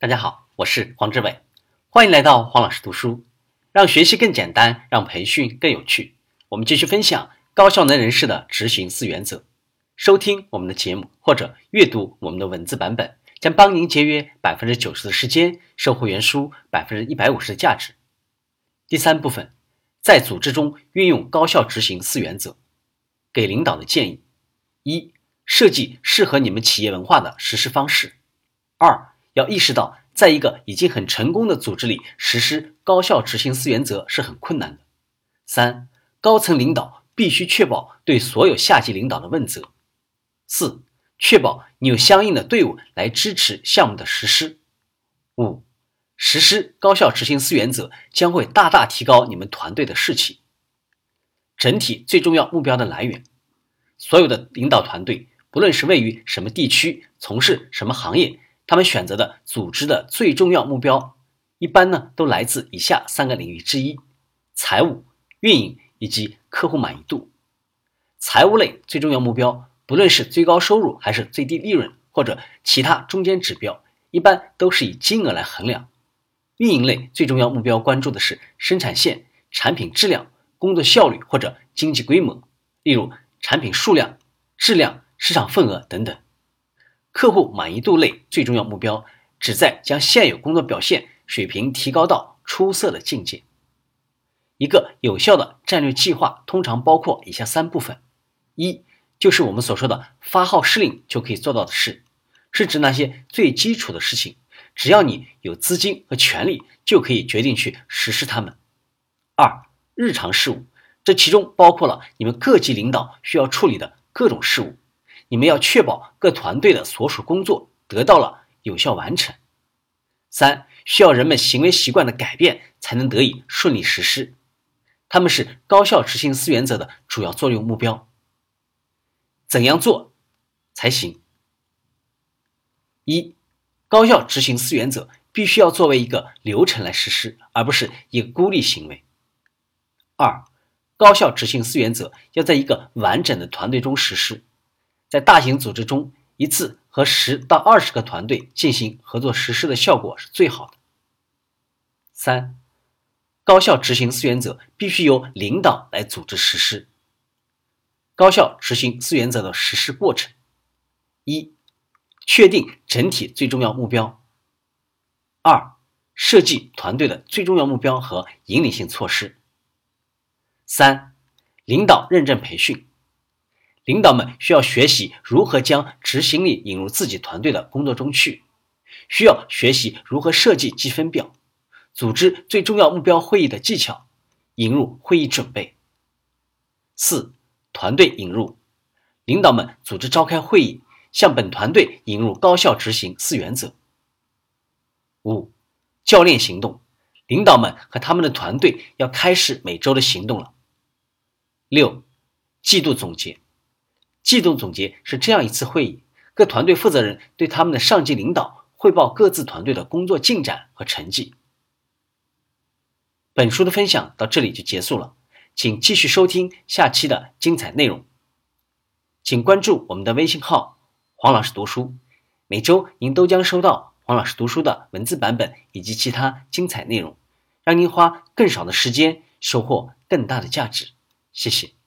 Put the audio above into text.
大家好，我是黄志伟，欢迎来到黄老师读书，让学习更简单，让培训更有趣。我们继续分享高效能人士的执行四原则。收听我们的节目或者阅读我们的文字版本，将帮您节约百分之九十的时间，收获原书百分之一百五十的价值。第三部分，在组织中运用高效执行四原则，给领导的建议：一、设计适合你们企业文化的实施方式；二、要意识到，在一个已经很成功的组织里实施高效执行四原则是很困难的。三、高层领导必须确保对所有下级领导的问责。四、确保你有相应的队伍来支持项目的实施。五、实施高效执行四原则将会大大提高你们团队的士气。整体最重要目标的来源，所有的领导团队，不论是位于什么地区，从事什么行业。他们选择的组织的最重要目标，一般呢都来自以下三个领域之一：财务、运营以及客户满意度。财务类最重要目标，不论是最高收入还是最低利润或者其他中间指标，一般都是以金额来衡量。运营类最重要目标关注的是生产线、产品质量、工作效率或者经济规模，例如产品数量、质量、市场份额等等。客户满意度类最重要目标，旨在将现有工作表现水平提高到出色的境界。一个有效的战略计划通常包括以下三部分：一，就是我们所说的发号施令就可以做到的事，是指那些最基础的事情，只要你有资金和权力，就可以决定去实施它们。二，日常事务，这其中包括了你们各级领导需要处理的各种事务。你们要确保各团队的所属工作得到了有效完成。三，需要人们行为习惯的改变才能得以顺利实施。他们是高效执行四原则的主要作用目标。怎样做才行？一，高效执行四原则必须要作为一个流程来实施，而不是一个孤立行为。二，高效执行四原则要在一个完整的团队中实施。在大型组织中，一次和十到二十个团队进行合作实施的效果是最好的。三、高效执行四原则必须由领导来组织实施。高效执行四原则的实施过程：一、确定整体最重要目标；二、设计团队的最重要目标和引领性措施；三、领导认证培训。领导们需要学习如何将执行力引入自己团队的工作中去，需要学习如何设计积分表，组织最重要目标会议的技巧，引入会议准备。四、团队引入，领导们组织召开会议，向本团队引入高效执行四原则。五、教练行动，领导们和他们的团队要开始每周的行动了。六、季度总结。季度总结是这样一次会议，各团队负责人对他们的上级领导汇报各自团队的工作进展和成绩。本书的分享到这里就结束了，请继续收听下期的精彩内容。请关注我们的微信号“黄老师读书”，每周您都将收到黄老师读书的文字版本以及其他精彩内容，让您花更少的时间收获更大的价值。谢谢。